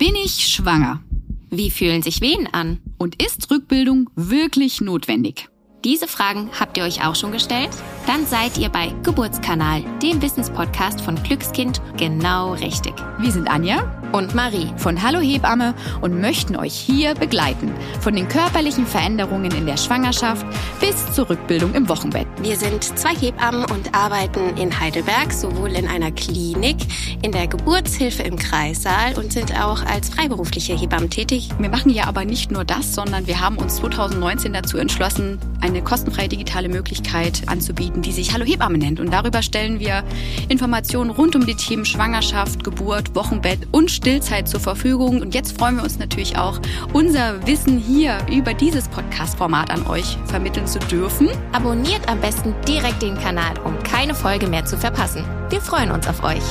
Bin ich schwanger? Wie fühlen sich Wehen an? Und ist Rückbildung wirklich notwendig? Diese Fragen habt ihr euch auch schon gestellt? Dann seid ihr bei Geburtskanal, dem Wissenspodcast von Glückskind, genau richtig. Wir sind Anja und Marie von Hallo Hebamme und möchten euch hier begleiten. Von den körperlichen Veränderungen in der Schwangerschaft bis zur Rückbildung im Wochenbett. Wir sind zwei Hebammen und arbeiten in Heidelberg, sowohl in einer Klinik, in der Geburtshilfe im Kreissaal und sind auch als freiberufliche Hebammen tätig. Wir machen ja aber nicht nur das, sondern wir haben uns 2019 dazu entschlossen, eine kostenfreie digitale Möglichkeit anzubieten, die sich Hallo Hebamme nennt. Und darüber stellen wir Informationen rund um die Themen Schwangerschaft, Geburt, Wochenbett und Stillzeit zur Verfügung. Und jetzt freuen wir uns natürlich auch, unser Wissen hier über dieses Podcast-Format an euch vermitteln zu dürfen. Abonniert am besten direkt den Kanal, um keine Folge mehr zu verpassen. Wir freuen uns auf euch.